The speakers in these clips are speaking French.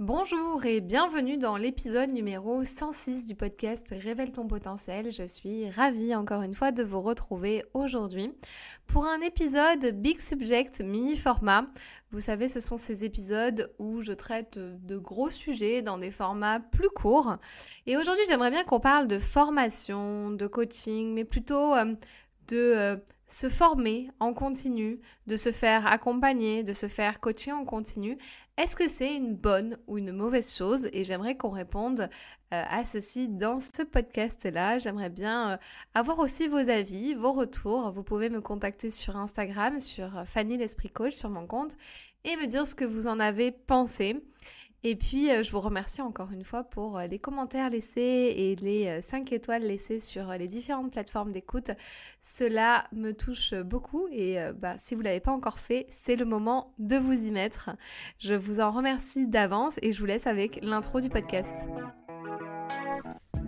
Bonjour et bienvenue dans l'épisode numéro 106 du podcast Révèle ton potentiel. Je suis ravie encore une fois de vous retrouver aujourd'hui pour un épisode Big Subject mini format. Vous savez, ce sont ces épisodes où je traite de gros sujets dans des formats plus courts. Et aujourd'hui, j'aimerais bien qu'on parle de formation, de coaching, mais plutôt euh, de euh, se former en continu, de se faire accompagner, de se faire coacher en continu. Est-ce que c'est une bonne ou une mauvaise chose? Et j'aimerais qu'on réponde euh, à ceci dans ce podcast-là. J'aimerais bien euh, avoir aussi vos avis, vos retours. Vous pouvez me contacter sur Instagram, sur Fanny l'Esprit Coach, sur mon compte, et me dire ce que vous en avez pensé. Et puis, euh, je vous remercie encore une fois pour euh, les commentaires laissés et les 5 euh, étoiles laissées sur les différentes plateformes d'écoute. Cela me touche beaucoup et bah, si vous ne l'avez pas encore fait, c'est le moment de vous y mettre. Je vous en remercie d'avance et je vous laisse avec l'intro du podcast.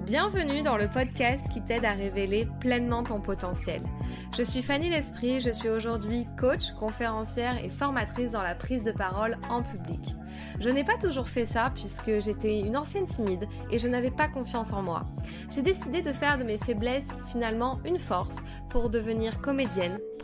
Bienvenue dans le podcast qui t'aide à révéler pleinement ton potentiel. Je suis Fanny L'Esprit, je suis aujourd'hui coach, conférencière et formatrice dans la prise de parole en public. Je n'ai pas toujours fait ça puisque j'étais une ancienne timide et je n'avais pas confiance en moi. J'ai décidé de faire de mes faiblesses finalement une force pour devenir comédienne,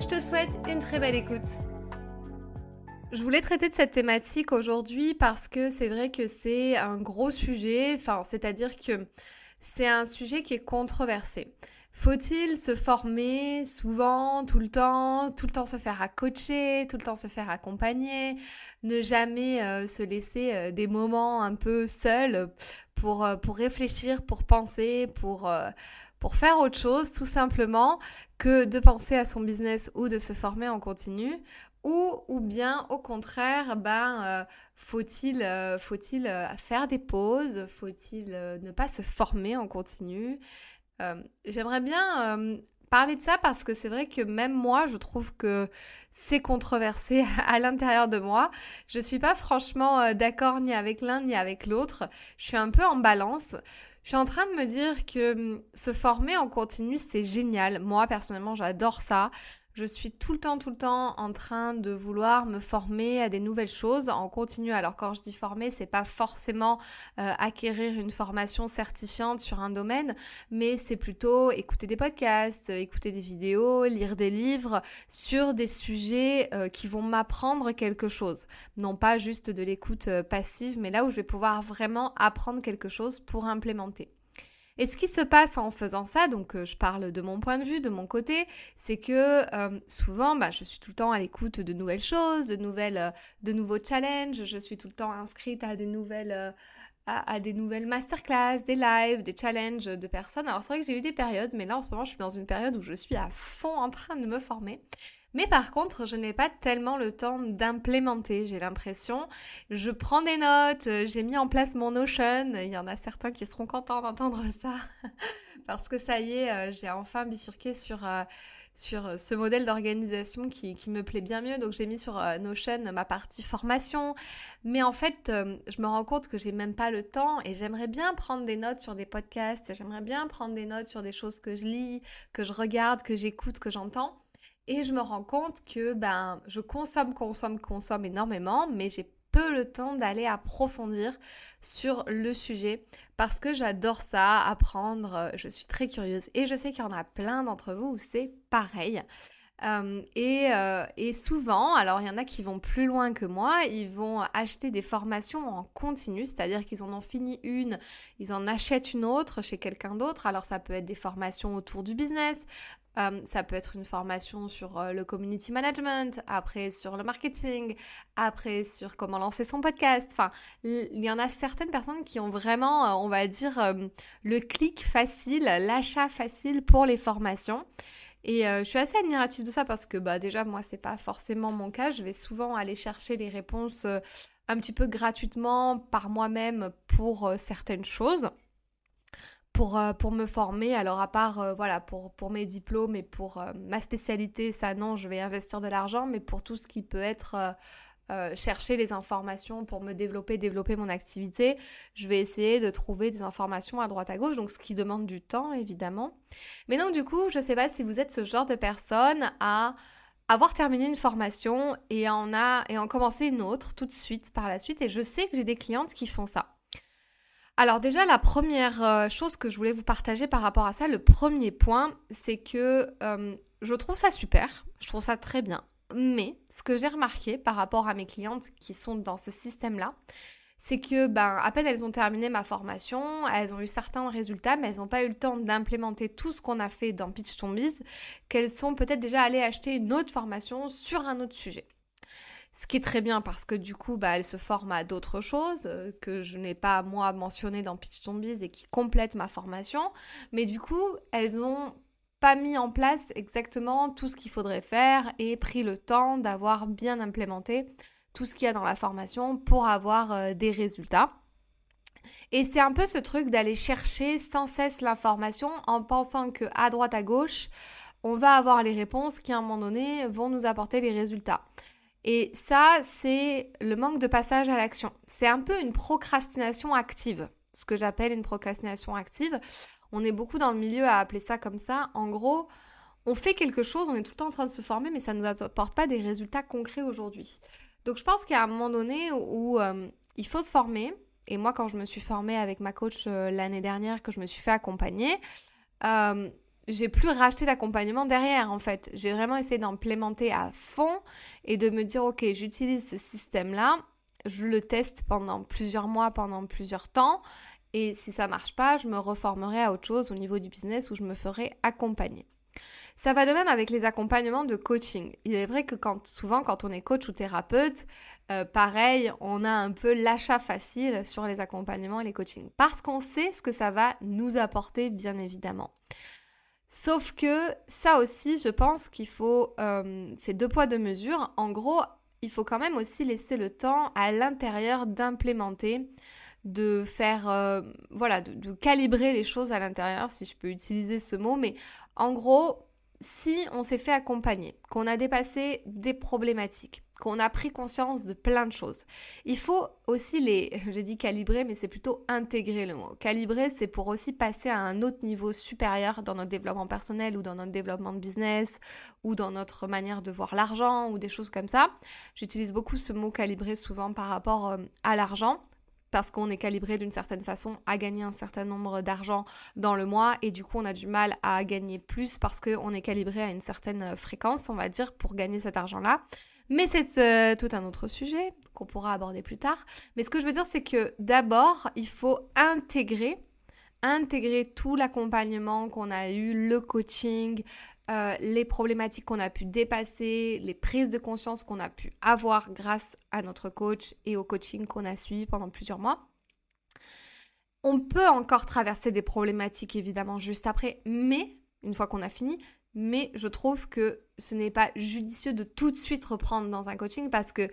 Je te souhaite une très belle écoute. Je voulais traiter de cette thématique aujourd'hui parce que c'est vrai que c'est un gros sujet, enfin, c'est-à-dire que c'est un sujet qui est controversé. Faut-il se former souvent, tout le temps, tout le temps se faire à coacher, tout le temps se faire accompagner, ne jamais euh, se laisser euh, des moments un peu seuls pour, euh, pour réfléchir, pour penser, pour, pour faire autre chose tout simplement que de penser à son business ou de se former en continu ou, ou bien au contraire, ben, euh, faut-il euh, faut-il euh, faire des pauses Faut-il ne pas se former en continu? J'aimerais bien parler de ça parce que c'est vrai que même moi, je trouve que c'est controversé à l'intérieur de moi. Je suis pas franchement d'accord ni avec l'un ni avec l'autre. Je suis un peu en balance. Je suis en train de me dire que hum, se former en continu, c'est génial. Moi, personnellement, j'adore ça. Je suis tout le temps, tout le temps en train de vouloir me former à des nouvelles choses en continu. Alors quand je dis former, c'est pas forcément euh, acquérir une formation certifiante sur un domaine, mais c'est plutôt écouter des podcasts, écouter des vidéos, lire des livres sur des sujets euh, qui vont m'apprendre quelque chose. Non pas juste de l'écoute euh, passive, mais là où je vais pouvoir vraiment apprendre quelque chose pour implémenter. Et ce qui se passe en faisant ça, donc euh, je parle de mon point de vue, de mon côté, c'est que euh, souvent, bah, je suis tout le temps à l'écoute de nouvelles choses, de euh, nouveaux challenges. Je suis tout le temps inscrite à des nouvelles, à, des nouvelles masterclass, des lives, des challenges de personnes. Alors c'est vrai que j'ai eu des périodes, mais là en ce moment, je suis dans une période où je suis à fond en train de me former. Mais par contre, je n'ai pas tellement le temps d'implémenter, j'ai l'impression. Je prends des notes, euh, j'ai mis en place mon Notion. Il y en a certains qui seront contents d'entendre ça. Parce que ça y est, euh, j'ai enfin bifurqué sur, euh, sur ce modèle d'organisation qui, qui, me plaît bien mieux. Donc j'ai mis sur Notion ma partie formation. Mais en fait, je me rends compte que j'ai même pas le temps et j'aimerais bien prendre des notes sur des podcasts. J'aimerais bien prendre des notes sur des choses que je lis, que je regarde, que j'écoute, que j'entends. Et je me rends compte que ben, je consomme, consomme, consomme énormément, mais j'ai peu le temps d'aller approfondir sur le sujet parce que j'adore ça, apprendre, je suis très curieuse et je sais qu'il y en a plein d'entre vous où c'est pareil. Euh, et, euh, et, souvent, alors il y en a qui vont plus loin que moi, ils vont acheter des formations en continu, c'est-à-dire qu'ils en ont fini une, ils en achètent une autre chez quelqu'un d'autre. Alors ça peut être des formations autour du business, euh, ça peut être une formation sur euh, le community management, après sur le marketing, après sur comment lancer son podcast. Enfin, il y en a certaines personnes qui ont vraiment, euh, on va dire, le clic facile, l'achat facile pour les formations. Et je suis assez admirative de ça parce que bah, déjà, moi, c'est pas forcément mon cas. Je vais souvent aller chercher les réponses un petit peu gratuitement par moi-même pour certaines choses pour, euh, pour me former. Alors à part euh, voilà pour, pour mes diplômes et pour euh, ma spécialité, ça non, je vais investir de l'argent, mais pour tout ce qui peut être chercher les informations pour me développer, développer mon activité, je vais essayer de trouver des informations à droite à gauche, donc ce qui demande du temps évidemment. Mais donc du coup, je ne sais pas si vous êtes ce genre de personne à avoir terminé une formation et en, a, et en commencer une autre tout de suite par la suite. Et je sais que j'ai des clientes qui font ça. Alors déjà, la première euh, chose que je voulais vous partager par rapport à ça, le premier point, c'est que euh, je trouve ça super, je trouve ça très bien. Mais ce que j'ai remarqué par rapport à mes clientes qui sont dans ce système-là, c'est que ben à peine elles ont terminé ma formation, elles ont eu certains résultats, mais elles n'ont pas eu le temps d'implémenter tout ce qu'on a fait dans Pitch Tombies, qu'elles sont peut-être déjà allées acheter une autre formation sur un autre sujet. Ce qui est très bien parce que du coup, bah, se forme à d'autres choses euh, que je n'ai pas moi mentionné dans Pitch Zombies et qui complètent ma formation. Mais du coup, elles ont pas mis en place exactement tout ce qu'il faudrait faire et pris le temps d'avoir bien implémenté tout ce qu'il y a dans la formation pour avoir euh, des résultats. Et c'est un peu ce truc d'aller chercher sans cesse l'information en pensant que à droite à gauche, on va avoir les réponses qui à un moment donné vont nous apporter les résultats. Et ça, c'est le manque de passage à l'action. C'est un peu une procrastination active, ce que j'appelle une procrastination active. On est beaucoup dans le milieu à appeler ça comme ça. En gros, on fait quelque chose, on est tout le temps en train de se former, mais ça ne nous apporte pas des résultats concrets aujourd'hui. Donc je pense qu'il y a un moment donné où, euh, il faut se former. Et moi, quand je me suis formée avec ma coach euh, l'année dernière, que je me suis fait accompagner, euh, j'ai plus racheté d'accompagnement derrière en fait. J'ai vraiment essayé d'implémenter à fond et de me dire ok, j'utilise ce système-là, je le teste pendant plusieurs mois, pendant plusieurs temps et si ça marche pas, je me reformerai à autre chose au niveau du business où je me ferai accompagner. Ça va de même avec les accompagnements de coaching. Il est vrai que souvent quand on est coach ou thérapeute, euh, pareil, on a un peu l'achat facile sur les accompagnements et les coachings parce qu'on sait ce que ça va nous apporter bien évidemment. Sauf que ça aussi, je pense qu'il faut, euh, c'est deux poids deux mesures. En gros, il faut quand même aussi laisser le temps à l'intérieur d'implémenter, de faire, euh, voilà, de, calibrer les choses à l'intérieur, si je peux utiliser ce mot. Mais en gros, si on s'est fait accompagner, qu'on a dépassé des problématiques, qu'on a pris conscience de plein de choses. Il faut aussi les, j'ai dit calibrer, mais c'est plutôt intégrer le mot. Calibrer, c'est pour aussi passer à un autre niveau supérieur dans notre développement personnel ou dans notre développement de business ou dans notre manière de voir l'argent ou des choses comme ça. J'utilise beaucoup ce mot calibrer souvent par rapport euh, à l'argent parce qu'on est calibré d'une certaine façon à gagner un certain nombre d'argent dans le mois et du coup on a du mal à gagner plus parce qu'on est calibré à une certaine fréquence, on va dire, pour gagner cet argent-là. Mais c'est euh, tout un autre sujet qu'on pourra aborder plus tard. Mais ce que je veux dire, c'est que d'abord, il faut intégrer, intégrer tout l'accompagnement qu'on a eu, le coaching, euh, les problématiques qu'on a pu dépasser, les prises de conscience qu'on a pu avoir grâce à notre coach et au coaching qu'on a suivi pendant plusieurs mois. On peut encore traverser des problématiques évidemment juste après, mais une fois qu'on a fini, mais je trouve que ce n'est pas judicieux de tout de suite reprendre dans un coaching parce que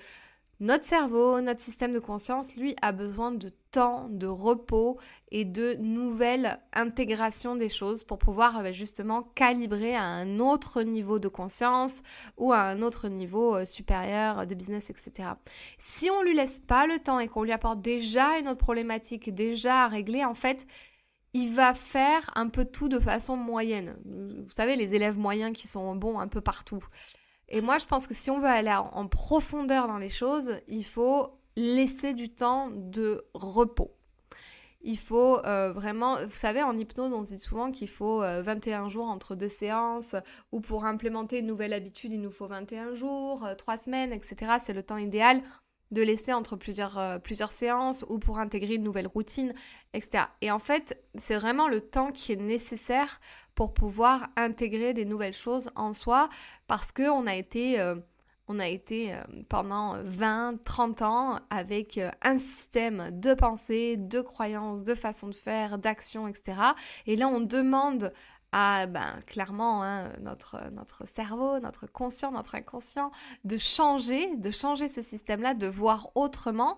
notre cerveau, notre système de conscience, lui, a besoin de temps, de repos et de nouvelles intégrations des choses pour pouvoir euh, justement calibrer à un autre niveau de conscience ou à un autre niveau euh, supérieur de business, etc. Si on lui laisse pas le temps et qu'on lui apporte déjà une autre problématique déjà à régler, en fait, il va faire un peu tout de façon moyenne. Vous savez, les élèves moyens qui sont bons un peu partout. Et moi, je pense que si on veut aller en profondeur dans les choses, il faut laisser du temps de repos. Il faut euh, vraiment, vous savez, en hypnose, on dit souvent qu'il faut 21 euh, jours entre deux séances, ou pour implémenter une nouvelle habitude, il nous faut 21 jours, 3 euh, semaines, etc. C'est le temps idéal de laisser entre plusieurs, euh, plusieurs séances ou pour intégrer une nouvelle routine, etc. Et en fait, c'est vraiment le temps qui est nécessaire pour pouvoir intégrer des nouvelles choses en soi parce qu'on a été... Euh, on a été euh, pendant 20, 30 ans avec un système de pensée, de croyances, de façon de faire, d'action, etc. Et là, on demande à ben, clairement hein, notre, notre cerveau, notre conscient, notre inconscient, de changer, de changer ce système-là, de voir autrement.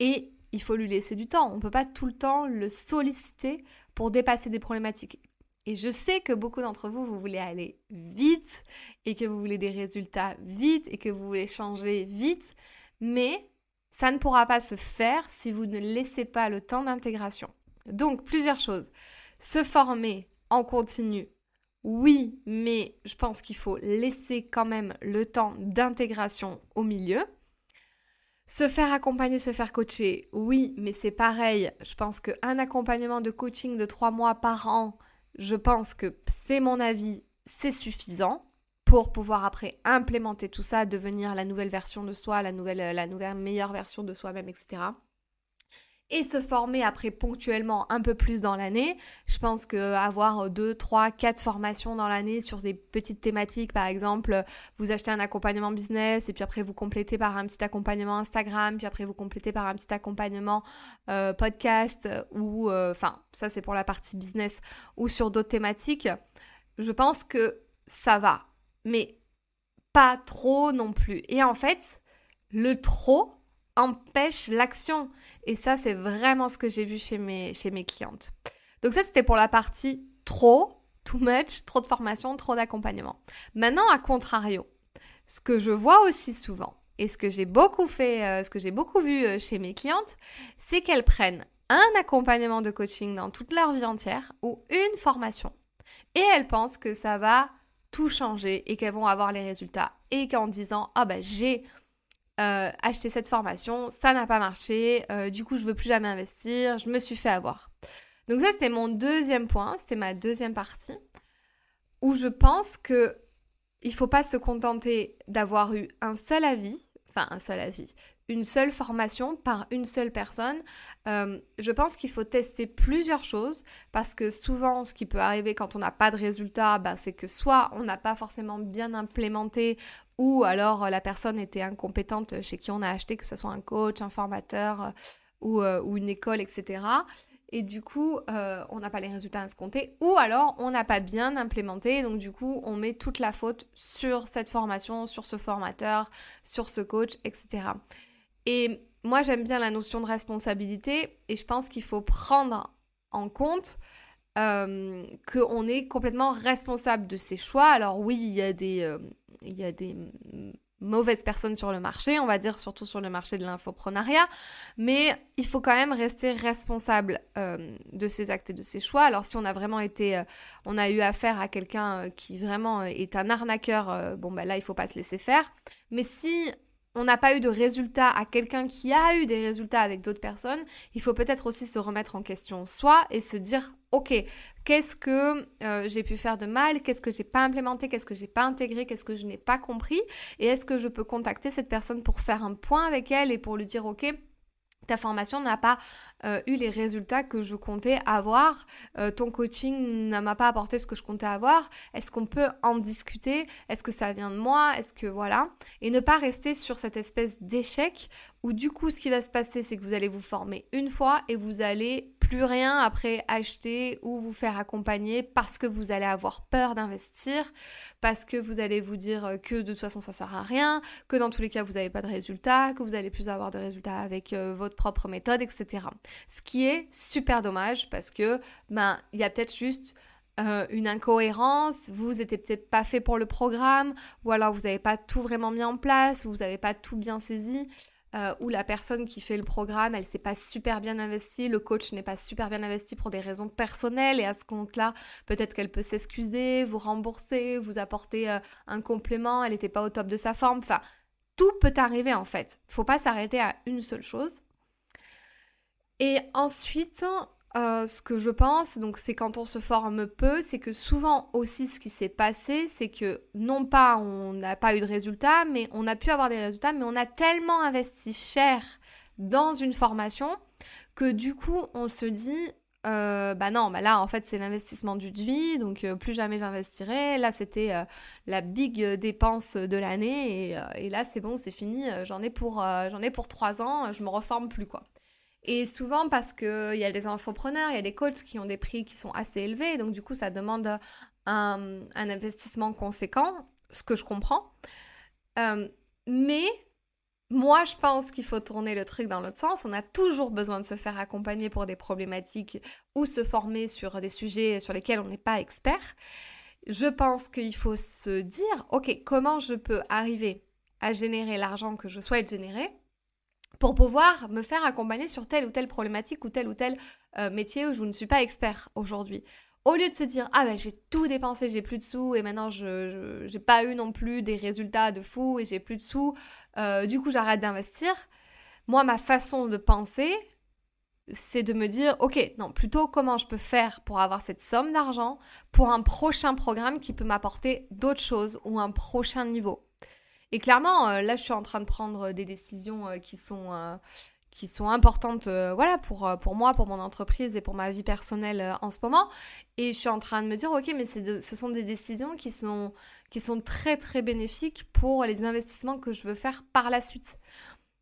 Et il faut lui laisser du temps. On ne peut pas tout le temps le solliciter pour dépasser des problématiques. Et je sais que beaucoup d'entre vous, vous voulez aller vite et que vous voulez des résultats vite et que vous voulez changer vite, mais ça ne pourra pas se faire si vous ne laissez pas le temps d'intégration. Donc, plusieurs choses. Se former en continu, oui, mais je pense qu'il faut laisser quand même le temps d'intégration au milieu. Se faire accompagner, se faire coacher, oui, mais c'est pareil. Je pense qu'un accompagnement de coaching de trois mois par an, je pense que c'est mon avis, c'est suffisant pour pouvoir après implémenter tout ça, devenir la nouvelle version de soi, la nouvelle, la nouvelle meilleure version de soi-même, etc et se former après ponctuellement un peu plus dans l'année. Je pense qu'avoir 2, 3, 4 formations dans l'année sur des petites thématiques, par exemple, vous achetez un accompagnement business et puis après vous complétez par un petit accompagnement Instagram, puis après vous complétez par un petit accompagnement euh, podcast ou, euh, enfin, ça c'est pour la partie business ou sur d'autres thématiques. Je pense que ça va, mais pas trop non plus. Et en fait, le trop, empêche l'action. Et ça, c'est vraiment ce que j'ai vu chez mes, chez mes clientes. Donc ça, c'était pour la partie trop, too much, trop de formation, trop d'accompagnement. Maintenant, à contrario, ce que je vois aussi souvent, et ce que j'ai beaucoup fait, euh, ce que j'ai beaucoup vu euh, chez mes clientes, c'est qu'elles prennent un accompagnement de coaching dans toute leur vie entière ou une formation. Et elles pensent que ça va tout changer et qu'elles vont avoir les résultats. Et qu'en disant, ah ben j'ai euh, acheter cette formation, ça n'a pas marché, euh, du coup je veux plus jamais investir, je me suis fait avoir. Donc ça c'était mon deuxième point, c'était ma deuxième partie, où je pense que il faut pas se contenter d'avoir eu un seul avis, enfin un seul avis, une seule formation par une seule personne. Euh, je pense qu'il faut tester plusieurs choses parce que souvent, ce qui peut arriver quand on n'a pas de résultat, ben, c'est que soit on n'a pas forcément bien implémenté ou alors la personne était incompétente chez qui on a acheté, que ce soit un coach, un formateur euh, euh, ou, une école, etc. Et du coup, on n'a pas les résultats escomptés. Ou alors, on n'a pas bien implémenté. Donc, du coup, on met toute la faute sur cette formation, sur ce formateur, sur ce coach, etc. Et moi, j'aime bien la notion de responsabilité et je pense qu'il faut prendre en compte euh, qu'on est complètement responsable de ses choix. Alors oui, il y a des, euh, il y a des mauvaises personnes sur le marché, on va dire surtout sur le marché de l'infoprenariat, mais il faut quand même rester responsable euh, de ses actes et de ses choix. Alors si on a vraiment été, on a eu affaire à quelqu'un qui vraiment est un arnaqueur, bon ben là il faut pas se laisser faire. Mais si on n'a pas eu de résultats à quelqu'un qui a eu des résultats avec d'autres personnes, il faut peut-être aussi se remettre en question soi et se dire ok, qu'est-ce que euh, j'ai pu faire de mal, qu'est-ce que j'ai pas implémenté, qu'est-ce que j'ai pas intégré, qu'est-ce que je n'ai pas compris, et est-ce que je peux contacter cette personne pour faire un point avec elle et pour lui dire ok, ta formation n'a pas euh, eu les résultats que je comptais avoir, euh, ton coaching ne m'a pas apporté ce que je comptais avoir, est-ce qu'on peut en discuter, est-ce que ça vient de moi, est-ce que voilà, et ne pas rester sur cette espèce d'échec où du coup ce qui va se passer c'est que vous allez vous former une fois et vous allez plus rien après acheter ou vous faire accompagner parce que vous allez avoir peur d'investir, parce que vous allez vous dire que de toute façon ça sert à rien, que dans tous les cas vous n'avez pas de résultats, que vous allez plus avoir de résultats avec euh, votre propre méthode, etc. Ce qui est super dommage parce que ben il y a peut-être juste euh, une incohérence, vous n'étiez peut-être pas fait pour le programme, ou alors vous n'avez pas tout vraiment mis en place, ou vous n'avez pas tout bien saisi. Euh, où la personne qui fait le programme, elle s'est pas super bien investie, le coach n'est pas super bien investi pour des raisons personnelles et à ce compte-là, peut-être qu'elle peut s'excuser, vous rembourser, vous apporter euh, un complément, elle n'était pas au top de sa forme, enfin, tout peut arriver en fait. Faut pas s'arrêter à une seule chose. Et ensuite, euh, ce que je pense, donc c'est quand on se forme peu, c'est que souvent aussi ce qui s'est passé, c'est que non pas on n'a pas eu de résultats, mais on a pu avoir des résultats, mais on a tellement investi cher dans une formation que du coup on se dit euh, bah non, bah là en fait c'est l'investissement du vie, donc euh, plus jamais j'investirai. Là c'était la big dépense de l'année et, et, là c'est bon, c'est fini. j'en ai pour j'en ai pour trois ans, je me reforme plus quoi. Et souvent parce qu'il y a des infopreneurs, il y a des coachs qui ont des prix qui sont assez élevés, donc du coup ça demande un, investissement conséquent, ce que je comprends. Euh, mais moi, je pense qu'il faut tourner le truc dans l'autre sens. On a toujours besoin de se faire accompagner pour des problématiques ou se former sur des sujets sur lesquels on n'est pas expert. Je pense qu'il faut se dire, OK, comment je peux arriver à générer l'argent que je souhaite générer pour pouvoir me faire accompagner sur telle ou telle problématique ou tel ou tel euh, métier où je ne suis pas expert aujourd'hui. Au lieu de se dire ah ben j'ai tout dépensé, j'ai plus de sous et maintenant je n'ai pas eu non plus des résultats de fou et j'ai plus de sous, euh, du coup j'arrête d'investir. Moi ma façon de penser c'est de me dire ok non plutôt comment je peux faire pour avoir cette somme d'argent pour un prochain programme qui peut m'apporter d'autres choses ou un prochain niveau. Et clairement, euh, là, je suis en train de prendre des décisions euh, qui sont euh, qui sont importantes voilà pour, pour moi, pour mon entreprise et pour ma vie personnelle en ce moment. Et je suis en train de me dire, ok, mais ce sont des décisions qui sont, qui sont très très bénéfiques pour les investissements que je veux faire par la suite.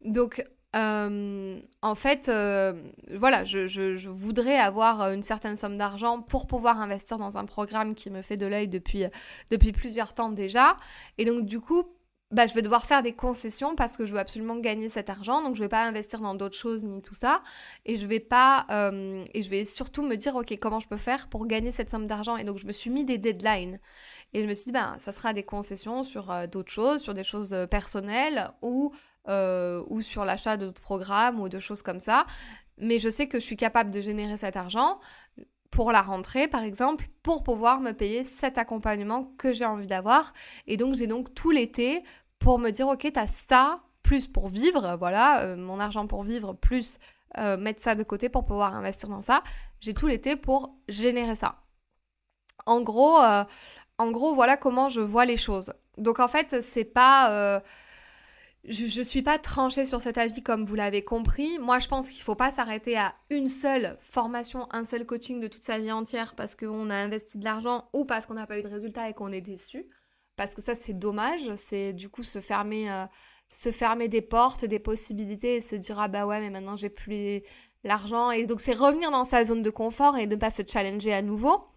Donc, en fait, voilà, je, je, je, voudrais avoir une certaine somme d'argent pour pouvoir investir dans un programme qui me fait de l'œil depuis, depuis plusieurs temps déjà. Et donc, du coup, bah, je vais devoir faire des concessions parce que je veux absolument gagner cet argent. Donc, je vais pas investir dans d'autres choses ni tout ça. Et je vais pas. Euh, et je vais surtout me dire, OK, comment je peux faire pour gagner cette somme d'argent? Et donc, je me suis mis des deadlines. Et je me suis dit, ben, ça sera des concessions sur euh, d'autres choses, sur des choses euh, personnelles ou, ou sur l'achat d'autres programmes ou de choses comme ça. Mais je sais que je suis capable de générer cet argent pour la rentrée, par exemple, pour pouvoir me payer cet accompagnement que j'ai envie d'avoir. Et donc, j'ai donc tout l'été pour me dire, ok, t'as ça, plus pour vivre, voilà, euh, mon argent pour vivre, plus euh, mettre ça de côté pour pouvoir investir dans ça. J'ai tout l'été pour générer ça. En gros, euh, en gros, voilà comment je vois les choses. Donc en fait, c'est pas je ne suis pas tranchée sur cet avis comme vous l'avez compris. Moi, je pense qu'il ne faut pas s'arrêter à une seule formation, un seul coaching de toute sa vie entière parce qu'on a investi de l'argent ou parce qu'on n'a pas eu de résultat et qu'on est déçu. Parce que ça, c'est dommage. C'est du coup se fermer, euh, se fermer des portes, des possibilités et se dire ah bah ouais, mais maintenant j'ai plus l'argent. Et donc, c'est revenir dans sa zone de confort et ne pas se challenger à nouveau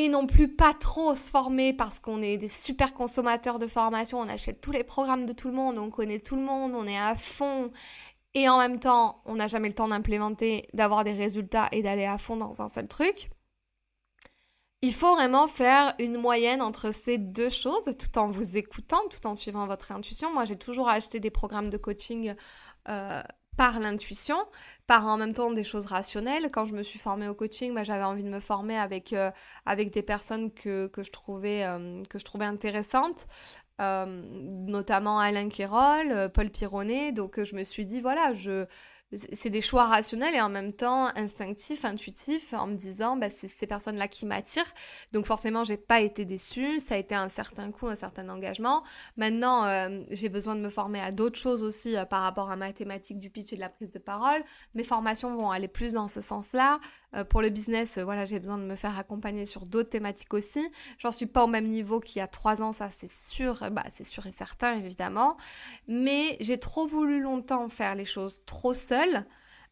et non plus pas trop se former parce qu'on est des super consommateurs de formation, on achète tous les programmes de tout le monde, on connaît tout le monde, on est à fond et en même temps on n'a jamais le temps d'implémenter, d'avoir des résultats et d'aller à fond dans un seul truc. Il faut vraiment faire une moyenne entre ces deux choses tout en vous écoutant, tout en suivant votre intuition. Moi j'ai toujours acheté des programmes de coaching euh, par l'intuition, par en même temps des choses rationnelles. Quand je me suis formée au coaching, bah, j'avais envie de me former avec, euh, avec des personnes que, que je, trouvais, euh, que je trouvais intéressantes. Euh, notamment Alain Quérol, Paul Pironnet. Donc je me suis dit, voilà, je, c'est des choix rationnels et en même temps instinctifs, intuitifs, en me disant bah, c'est ces personnes-là qui m'attirent. Donc forcément, j'ai pas été déçue. Ça a été un certain coût, un certain engagement. Maintenant, euh, j'ai besoin de me former à d'autres choses aussi euh, par rapport à ma thématique du pitch et de la prise de parole. Mes formations vont aller plus dans ce sens-là. Euh, pour le business, voilà, j'ai besoin de me faire accompagner sur d'autres thématiques aussi. J'en suis pas au même niveau qu'il y a trois ans, ça c'est sûr, bah, c'est sûr et certain évidemment. Mais j'ai trop voulu longtemps faire les choses trop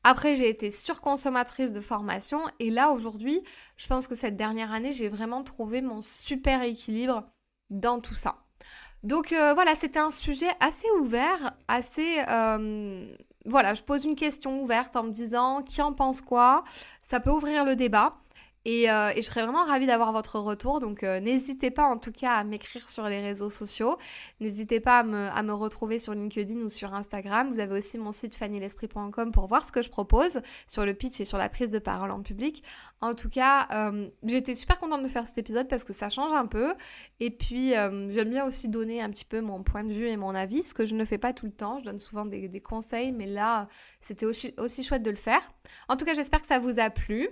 après, j'ai été surconsommatrice de formation et là, aujourd'hui, je pense que cette dernière année, j'ai vraiment trouvé mon super équilibre dans tout ça. Donc euh, voilà, c'était un sujet assez ouvert, assez... Euh, voilà, je pose une question ouverte en me disant qui en pense quoi? Ça peut ouvrir le débat. Euh, et, je serais vraiment ravie d'avoir votre retour. Donc euh, n'hésitez pas en tout cas à m'écrire sur les réseaux sociaux. N'hésitez pas à me, retrouver sur LinkedIn ou sur Instagram. Vous avez aussi mon site fannylesprit.com pour voir ce que je propose sur le pitch et sur la prise de parole en public. En tout cas, euh, j'étais super contente de faire cet épisode parce que ça change un peu. Et puis j'aime bien aussi donner un petit peu mon point de vue et mon avis, ce que je ne fais pas tout le temps. Je donne souvent des, conseils, mais là, c'était aussi, aussi chouette de le faire. En tout cas, j'espère que ça vous a plu.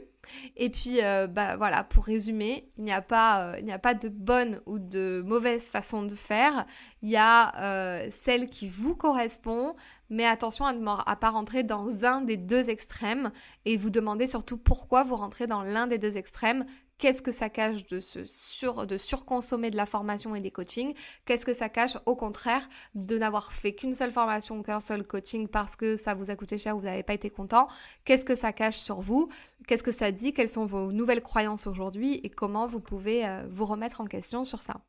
Et puis, euh, bah voilà, pour résumer, il n'y a pas, euh, il n'y a pas de bonne ou de mauvaise façon de faire. Il y a euh, celle qui vous correspond, mais attention à ne pas rentrer dans un des deux extrêmes et vous demandez surtout pourquoi vous rentrez dans l'un des deux extrêmes Qu'est-ce que ça cache de, sur, de surconsommer de la formation et des coachings? Qu'est-ce que ça cache au contraire de n'avoir fait qu'une seule formation, qu'un seul coaching parce que ça vous a coûté cher, vous n'avez pas été content? Qu'est-ce que ça cache sur vous? Qu'est-ce que ça dit? Quelles sont vos nouvelles croyances aujourd'hui? Et comment vous pouvez euh, vous remettre en question sur ça?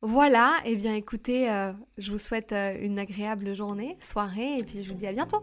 Voilà, et eh bien écoutez, euh, je vous souhaite euh, une agréable journée, soirée, et puis je vous dis à bientôt.